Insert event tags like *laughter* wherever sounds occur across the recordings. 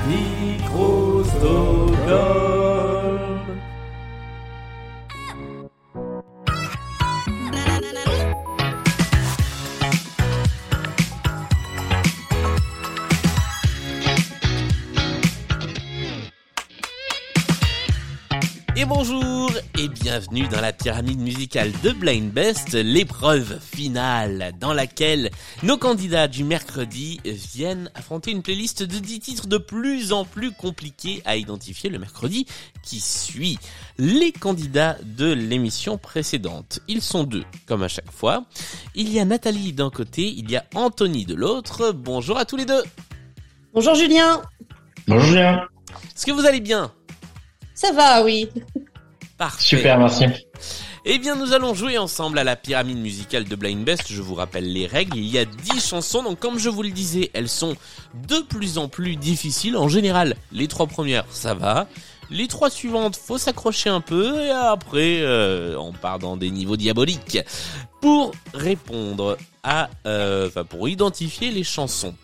Microsoft. Et bonjour et bienvenue dans la pyramide musicale de Blind Best, l'épreuve finale dans laquelle nos candidats du mercredi viennent affronter une playlist de 10 titres de plus en plus compliqués à identifier le mercredi qui suit. Les candidats de l'émission précédente, ils sont deux comme à chaque fois. Il y a Nathalie d'un côté, il y a Anthony de l'autre. Bonjour à tous les deux. Bonjour Julien. Bonjour Julien. Est-ce que vous allez bien? Ça va, oui. Parfait. Super, merci. Eh bien, nous allons jouer ensemble à la pyramide musicale de Blind Best. Je vous rappelle les règles. Il y a 10 chansons. Donc, comme je vous le disais, elles sont de plus en plus difficiles. En général, les trois premières, ça va. Les trois suivantes, faut s'accrocher un peu. Et après, euh, on part dans des niveaux diaboliques. Pour répondre à, euh, enfin, pour identifier les chansons.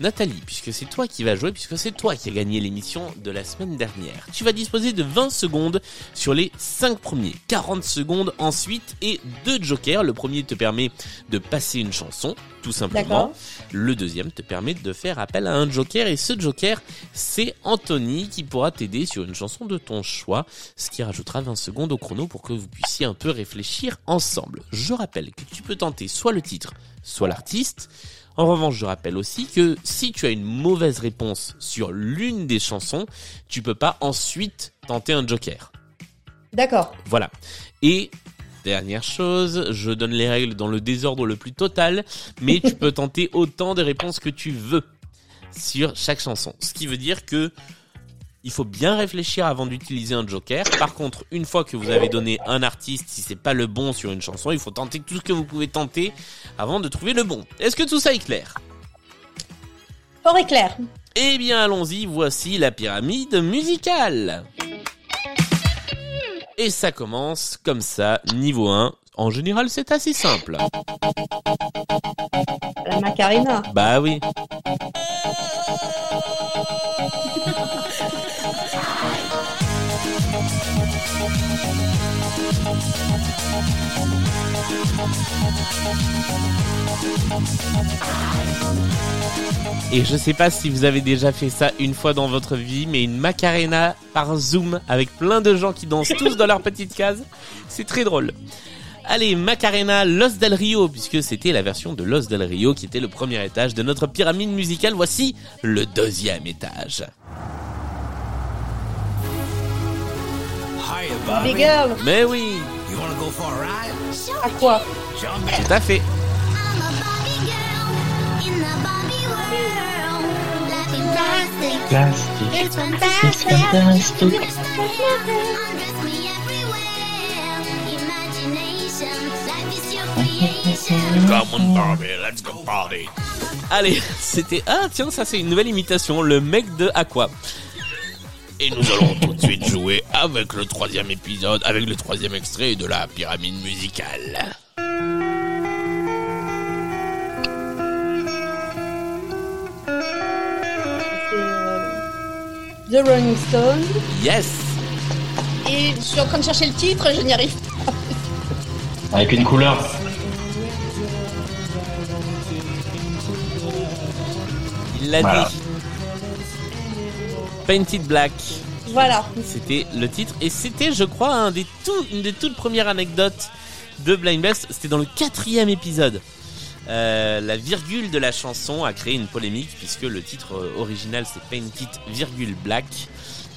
Nathalie, puisque c'est toi qui vas jouer, puisque c'est toi qui as gagné l'émission de la semaine dernière, tu vas disposer de 20 secondes sur les 5 premiers, 40 secondes ensuite et deux jokers. Le premier te permet de passer une chanson, tout simplement. Le deuxième te permet de faire appel à un joker et ce joker, c'est Anthony qui pourra t'aider sur une chanson de ton choix, ce qui rajoutera 20 secondes au chrono pour que vous puissiez un peu réfléchir ensemble. Je rappelle que tu peux tenter soit le titre, soit l'artiste. En revanche, je rappelle aussi que si tu as une mauvaise réponse sur l'une des chansons, tu peux pas ensuite tenter un joker. D'accord. Voilà. Et dernière chose, je donne les règles dans le désordre le plus total, mais tu *laughs* peux tenter autant de réponses que tu veux sur chaque chanson. Ce qui veut dire que il faut bien réfléchir avant d'utiliser un joker. Par contre, une fois que vous avez donné un artiste, si c'est pas le bon sur une chanson, il faut tenter tout ce que vous pouvez tenter avant de trouver le bon. Est-ce que tout ça est clair? Fort et clair. Eh bien, allons-y, voici la pyramide musicale. Et ça commence comme ça, niveau 1. En général, c'est assez simple. La Macarena. Bah oui. Et je sais pas si vous avez déjà fait ça une fois dans votre vie, mais une Macarena par Zoom avec plein de gens qui dansent tous dans leur petite case, c'est très drôle. Allez, Macarena Los del Rio, puisque c'était la version de Los del Rio qui était le premier étage de notre pyramide musicale. Voici le deuxième étage. Mais oui, You wanna go for a ride? À quoi Jump in. tout à fait. I'm a Barbie girl in the Barbie world. Life in plastic, Plastique. it's fantastic. fantastic. Undress me everywhere. Imagination, life is your creation. Come on Barbie, let's go party. Allez, *laughs* c'était... Ah tiens, ça c'est une nouvelle imitation, le mec de Aqua. Et nous allons tout de suite jouer avec le troisième épisode, avec le troisième extrait de la pyramide musicale. C'est, euh, The Rolling Stones. Yes Et je suis en train de chercher le titre, je n'y arrive pas. Avec une couleur. Il l'a Voilà. dit. Painted Black, Voilà. c'était le titre. Et c'était, je crois, un des tout, une des toutes premières anecdotes de Blind Best. C'était dans le quatrième épisode. Euh, la virgule de la chanson a créé une polémique puisque le titre euh, original c'est Painted virgule Black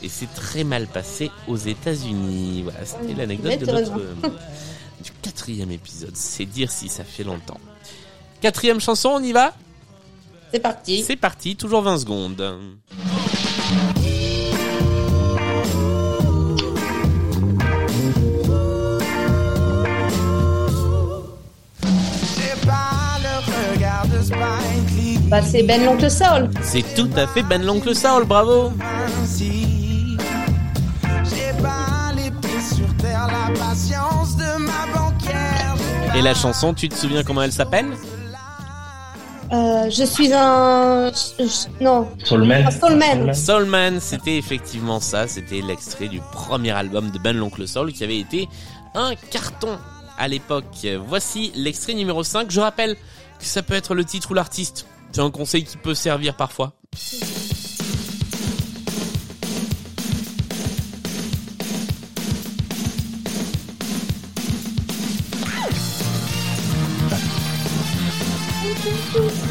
et c'est très mal passé aux États-Unis. Voilà, c'était l'anecdote de notre euh, du quatrième épisode. C'est dire si ça fait longtemps. Quatrième chanson, on y va? C'est parti. C'est parti, toujours 20 secondes. Bah, c'est Ben l'oncle Saul. C'est tout à fait Ben l'oncle Saul, bravo Ainsi, j'ai pas les pieds sur terre, la patience de ma banquière. Et la chanson, tu te souviens comment elle s'appelle? Euh, je suis un... je- je- Non, Soulman. soulman. Soulman, c'était effectivement ça, c'était l'extrait du premier album de Ben l'Oncle Soul qui avait été un carton à l'époque. Voici l'extrait numéro 5. Je rappelle que ça peut être le titre ou l'artiste. C'est un conseil qui peut servir parfois.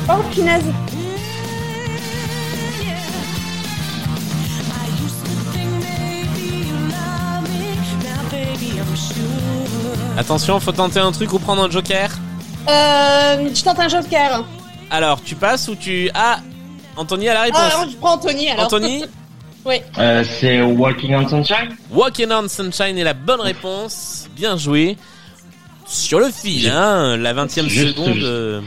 Oh, punaise. Attention, faut tenter un truc ou prendre un joker? Euh, je tente un joker. Alors, tu passes ou tu... Ah Anthony a la réponse. Ah, je prends Anthony alors. Anthony *laughs* Oui. Euh, c'est Walking on Sunshine Walking on Sunshine est la bonne réponse. Bien joué. Sur le fil, hein, la 20 e seconde. juste. euh,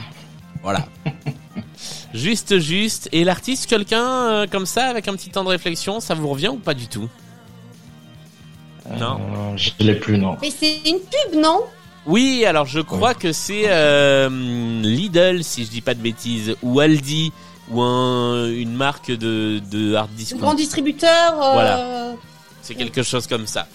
voilà. *laughs* juste, juste. Et l'artiste, quelqu'un euh, comme ça, avec un petit temps de réflexion, ça vous revient ou pas du tout? Non. Euh, Je l'ai plus, non. Mais c'est une pub, non? Oui, alors je crois que c'est euh, Lidl, si je dis pas de bêtises, ou Aldi, ou un, une marque de, de hard Un discount. grand distributeur. euh, Voilà. C'est quelque chose comme ça.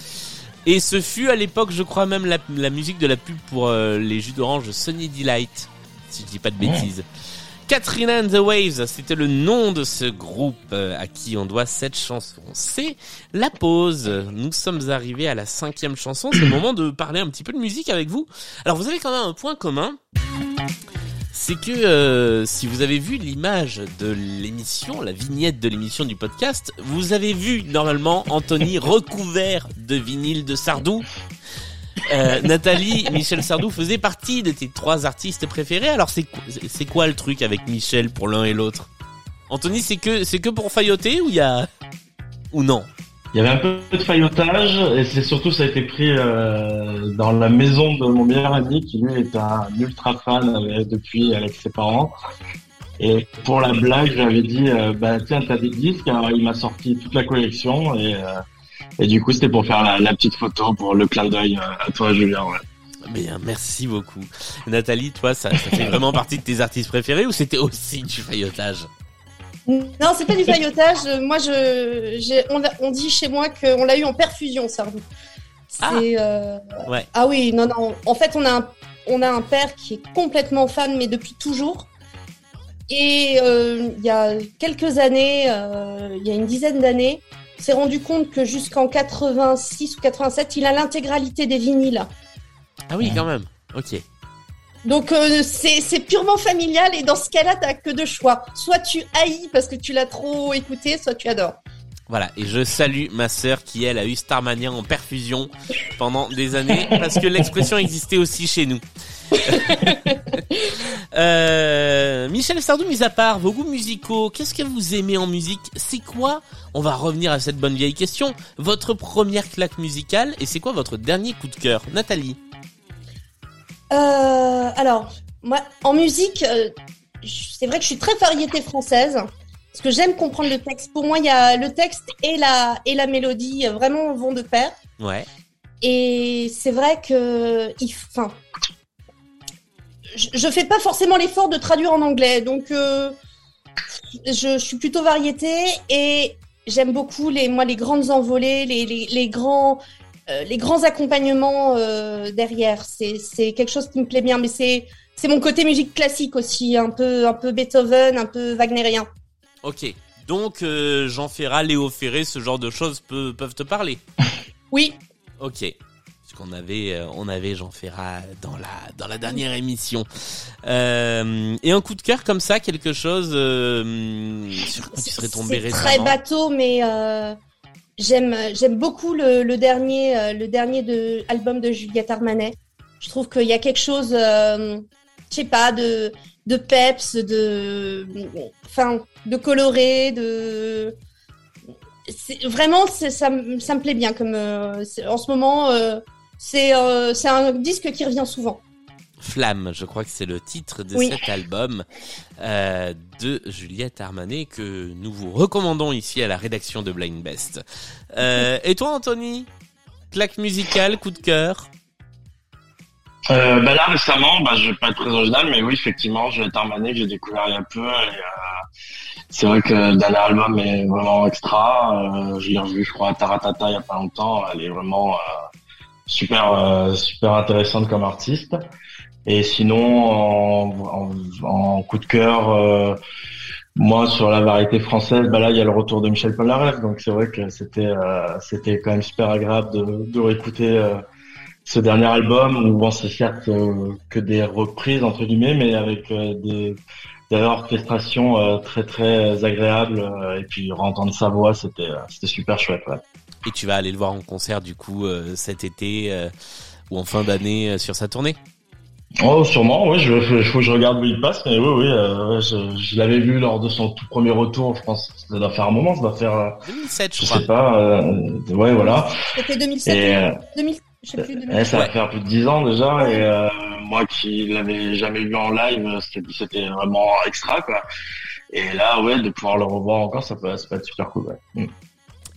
Et ce fut à l'époque, je crois même la, la musique de la pub pour euh, les jus d'orange Sunny Delight, si je dis pas de bêtises. Katrina and the Waves, c'était le nom de ce groupe euh, à qui on doit cette chanson. C'est la pause. Nous sommes arrivés à la cinquième chanson. C'est le moment de parler un petit peu de musique avec vous. Alors vous avez quand même un point commun. C'est que euh, si vous avez vu l'image de l'émission, la vignette de l'émission du podcast, vous avez vu normalement Anthony *laughs* recouvert de vinyle de Sardou. Euh, Nathalie, Michel Sardou faisait partie de tes trois artistes préférés. Alors c'est c'est quoi le truc avec Michel pour l'un et l'autre? Anthony, c'est que c'est que pour failloter ou ou non? Il y avait un peu de faillotage et c'est surtout ça a été pris euh, dans la maison de mon meilleur ami qui lui est un ultra fan euh, depuis avec ses parents. Et pour la blague, j'avais dit bah tiens t'as des disques alors il m'a sorti toute la collection et et du coup c'était pour faire la, la petite photo pour le clin d'œil euh, à toi Julien. Ouais. Bien, merci beaucoup. Nathalie, toi, ça, ça fait vraiment partie de tes artistes préférés ou c'était aussi du faillotage? Non, c'est pas du faillotage. Moi, je, j'ai- on, dit chez moi qu'on l'a eu en perfusion, Sardou. C'est, euh, Ouais. Ah oui, non, non. En fait, on a un, on a un père qui est complètement fan, mais depuis toujours. Et euh, il y a quelques années, euh, il y a une dizaine d'années, s'est rendu compte que jusqu'en 86 ou 87, il a l'intégralité des vinyles. Ah oui, quand même. Ok. Donc euh, c'est purement familial et dans ce cas-là, t'as que deux choix. Soit tu haïs parce que tu l'as trop écouté, soit tu adores. Voilà, et je salue ma sœur qui, elle, a eu Starmania en perfusion pendant des années, parce que l'expression existait aussi chez nous. *laughs* euh, Michel Sardou, mis à part, vos goûts musicaux, qu'est-ce que vous aimez en musique C'est quoi On va revenir à cette bonne vieille question. Votre première claque musicale, et c'est quoi votre dernier coup de cœur? Nathalie Euh, alors, moi, en musique, euh, c'est vrai que je suis très variété française. Parce que j'aime comprendre le texte. Pour moi, il y a le texte et la, et la mélodie euh, vraiment vont de pair. Ouais. Et c'est vrai que, enfin, je, fais pas forcément l'effort de traduire en anglais, donc euh, je, je suis plutôt variété et j'aime beaucoup les, moi, les grandes envolées, les, les, les grands, euh, les grands accompagnements euh, derrière. C'est, quelque chose qui me plaît bien, mais c'est, c'est mon côté musique classique aussi, un peu, un peu Beethoven, un peu wagnérien. Ok. Donc, Jean Ferrat, Léo Ferré, ce genre de choses peut- peuvent te parler? Oui, Ok. Qu'on avait, euh, on avait Jean Ferrat dans la dans la dernière émission. Euh, et un coup de cœur comme ça, quelque chose euh, sur quoi tu serais tombé C'est très récemment. bateau, mais euh, j'aime j'aime beaucoup le, le dernier le dernier de album de Juliette Armanet. Je trouve qu'il y a quelque chose, je sais pas, de de peps, de enfin de coloré, de vraiment ça me ça me plaît bien comme en ce moment c'est euh, c'est un disque qui revient souvent. Flamme, je crois que c'est le titre de Oui. cet album euh, de Juliette Armanet que nous vous recommandons ici à la rédaction de Blind Best. Euh, et toi, Anthony? Claque musicale, coup de cœur? Euh, bah là récemment, bah je vais pas être très original, mais oui effectivement, être Armané que j'ai découvert il y a peu. Et, euh, c'est vrai que le dernier album est vraiment extra. Euh, je l'ai revu, je crois, à Taratata il y a pas longtemps. Elle est vraiment euh, super euh, super intéressante comme artiste. Et sinon, en, en, en coup de cœur, euh, moi sur la variété française, bah là il y a le retour de Michel Polnareff, donc c'est vrai que c'était euh, c'était quand même super agréable de, de réécouter. ce dernier album où bon c'est certes que des reprises entre guillemets mais avec euh, des des orchestrations euh, très très agréables et puis entendre sa voix c'était c'était super chouette ouais. Et tu vas aller le voir en concert du coup euh, cet été euh, ou en fin d'année euh, sur sa tournée. Oh sûrement oui je je- faut que je regarde où il passe mais oui oui euh, je, je l'avais vu lors de son tout premier retour je pense ça doit faire un moment ça doit faire euh, 2007 je je crois. sais pas euh, ouais voilà C'était 2007, et euh, 2000, je sais plus, 2000. Ouais, ça va Ouais. faire plus de 10 ans déjà et euh, moi qui l'avais jamais vu en live, c'était c'était vraiment extra quoi. Et là ouais de pouvoir le revoir encore ça peut ça peut être super cool ouais. Mm.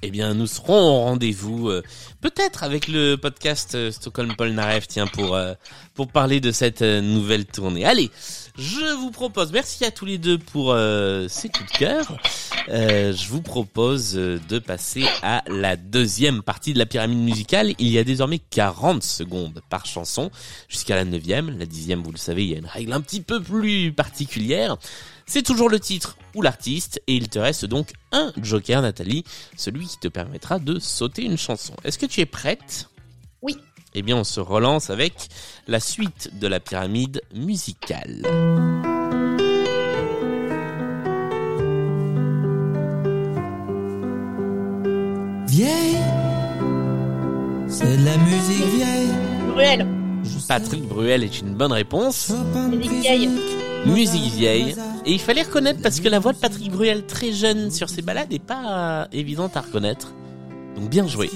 Eh bien, nous serons au rendez-vous, euh, peut-être avec le podcast euh, Stockholm Polnareff, tiens, pour euh, pour parler de cette euh, nouvelle tournée. Allez, je vous propose, merci à tous les deux pour euh, ces coups de cœur. Je vous propose de passer à la deuxième partie de la pyramide musicale. Il y a désormais 40 secondes par chanson jusqu'à la neuvième. La dixième, vous le savez, il y a une règle un petit peu plus particulière. C'est toujours le titre ou l'artiste et il te reste donc un joker, Nathalie, celui qui te permettra de sauter une chanson. Est-ce que tu es prête? Oui. Eh bien, on se relance avec la suite de la pyramide musicale. Vieille, c'est de la musique vieille. Bruel, Patrick Bruel est une bonne réponse. Musique vieille. Musique vieille. Et il fallait reconnaître parce que la voix de Patrick Bruel très jeune sur ses balades n'est pas évidente à reconnaître. Donc bien joué.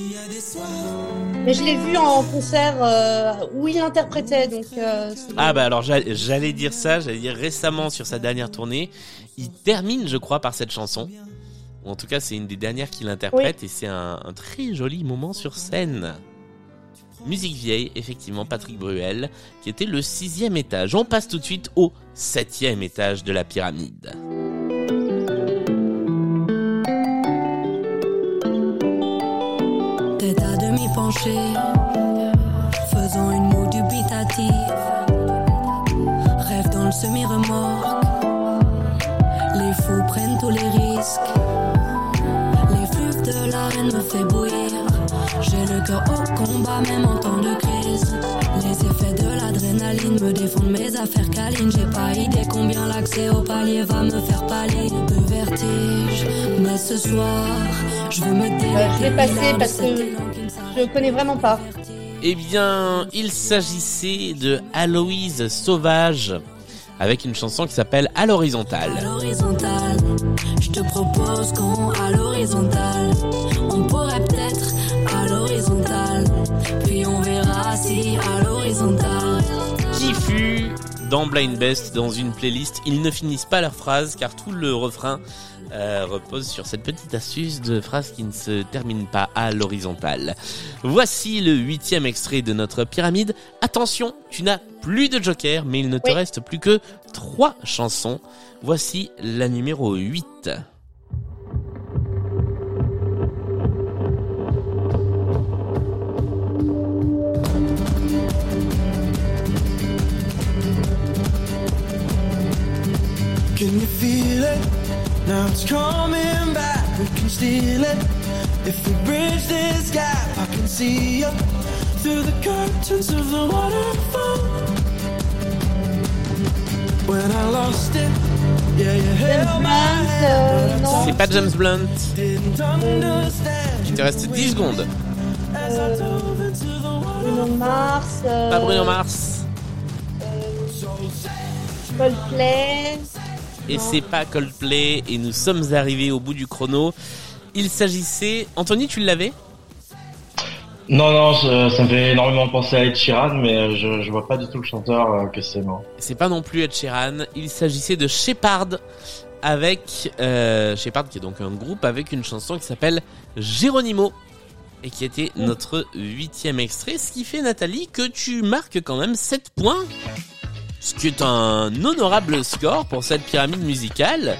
Mais je l'ai vu en concert euh, où il interprétait, donc. Euh, Ah bah alors j'a- j'allais dire ça, j'allais dire récemment sur sa dernière tournée, il termine je crois par cette chanson. Ou en tout cas c'est une des dernières qu'il interprète et c'est un, un très joli moment sur scène. Musique vieille, effectivement Patrick Bruel, qui était le sixième étage. On passe tout de suite au septième étage de la pyramide. Tête à demi penchée, faisant une moue dubitative. Rêve dans le semi-remorque, les fous prennent tous les risques. L'effluve de l'arène me fait bouillir. J'ai le cœur au combat, même en temps de crise. Les effets de l'adrénaline me défendent mes affaires câlines. J'ai pas idée combien l'accès au palier va me faire pâlir de vertige. Mais ce soir, je veux me Euh, je vais passer délecter parce que je connais vraiment pas. Eh bien, il s'agissait de Aloïse Sauvage avec une chanson qui s'appelle À l'horizontale. À l'horizontale, je te propose qu'on à l'horizontale. On pourrait peut-être à l'horizontale. qui fut dans Blind Best dans une playlist. Ils ne finissent pas leur phrase car tout le refrain euh, repose sur cette petite astuce de phrase qui ne se termine pas à l'horizontale. Voici le huitième extrait de notre pyramide. Attention, tu n'as plus de joker, mais il ne te Oui. reste plus que trois chansons. Voici la numéro 8. Feel it? Now it's coming back. We can steal it. If we bridge this gap, I can see you through the curtains of the waterfall. When I lost it, yeah, you held my Blunt, hand. euh, non. C'est pas James Blunt. Didn't understand. Il te reste 10 secondes. As I dove into the water. Bruno Mars. euh, Pas Bruno Mars. Coldplay. Et c'est pas Coldplay et nous sommes arrivés au bout du chrono. Il s'agissait... Anthony, tu l'avais? Non non je- ça me fait énormément penser à Ed Sheeran mais je je vois pas du tout le chanteur euh, que c'est non. C'est pas non plus Ed Sheeran. Il s'agissait de Shepard avec... Euh, Shepard qui est donc un groupe avec une chanson qui s'appelle Geronimo. et qui était notre huitième extrait, ce qui fait Nathalie que tu marques quand même 7 points, ce qui est un honorable score pour cette pyramide musicale.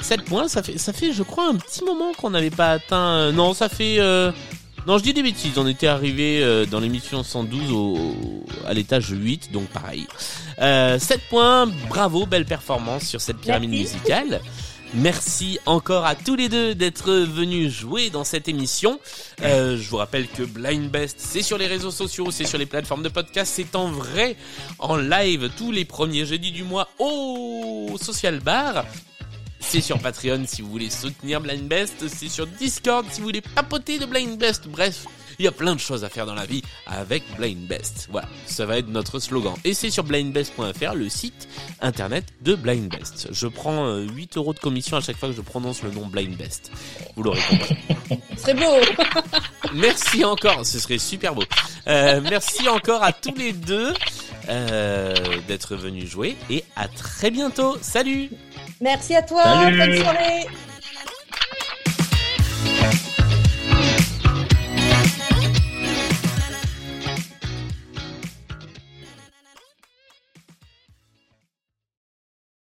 7 points, ça fait, ça fait je crois un petit moment qu'on n'avait pas atteint... euh, non, ça fait... euh, non, je dis des bêtises, on était arrivé euh, dans l'émission 112 au, à l'étage 8, donc pareil. Euh, 7 points, bravo, belle performance sur cette pyramide Merci. musicale. Merci encore à tous les deux d'être venus jouer dans cette émission. Euh, je vous rappelle que Blind Best, c'est sur les réseaux sociaux, c'est sur les plateformes de podcast, c'est en vrai, en live tous les premiers jeudis du mois au Social Bar. C'est sur Patreon si vous voulez soutenir Blind Best, c'est sur Discord si vous voulez papoter de Blind Best. Bref, il y a plein de choses à faire dans la vie avec Blind Best. Voilà, ça va être notre slogan. Et c'est sur blindbest.fr, le site internet de Blind Best. Je prends euh, 8 euros de commission à chaque fois que je prononce le nom Blind Best. Vous l'aurez compris. *laughs* Ce serait beau. *laughs* Merci encore, ce serait super beau. Euh, merci encore à tous les deux euh, d'être venus jouer et à très bientôt. Salut Merci à toi. Salut. Bonne soirée.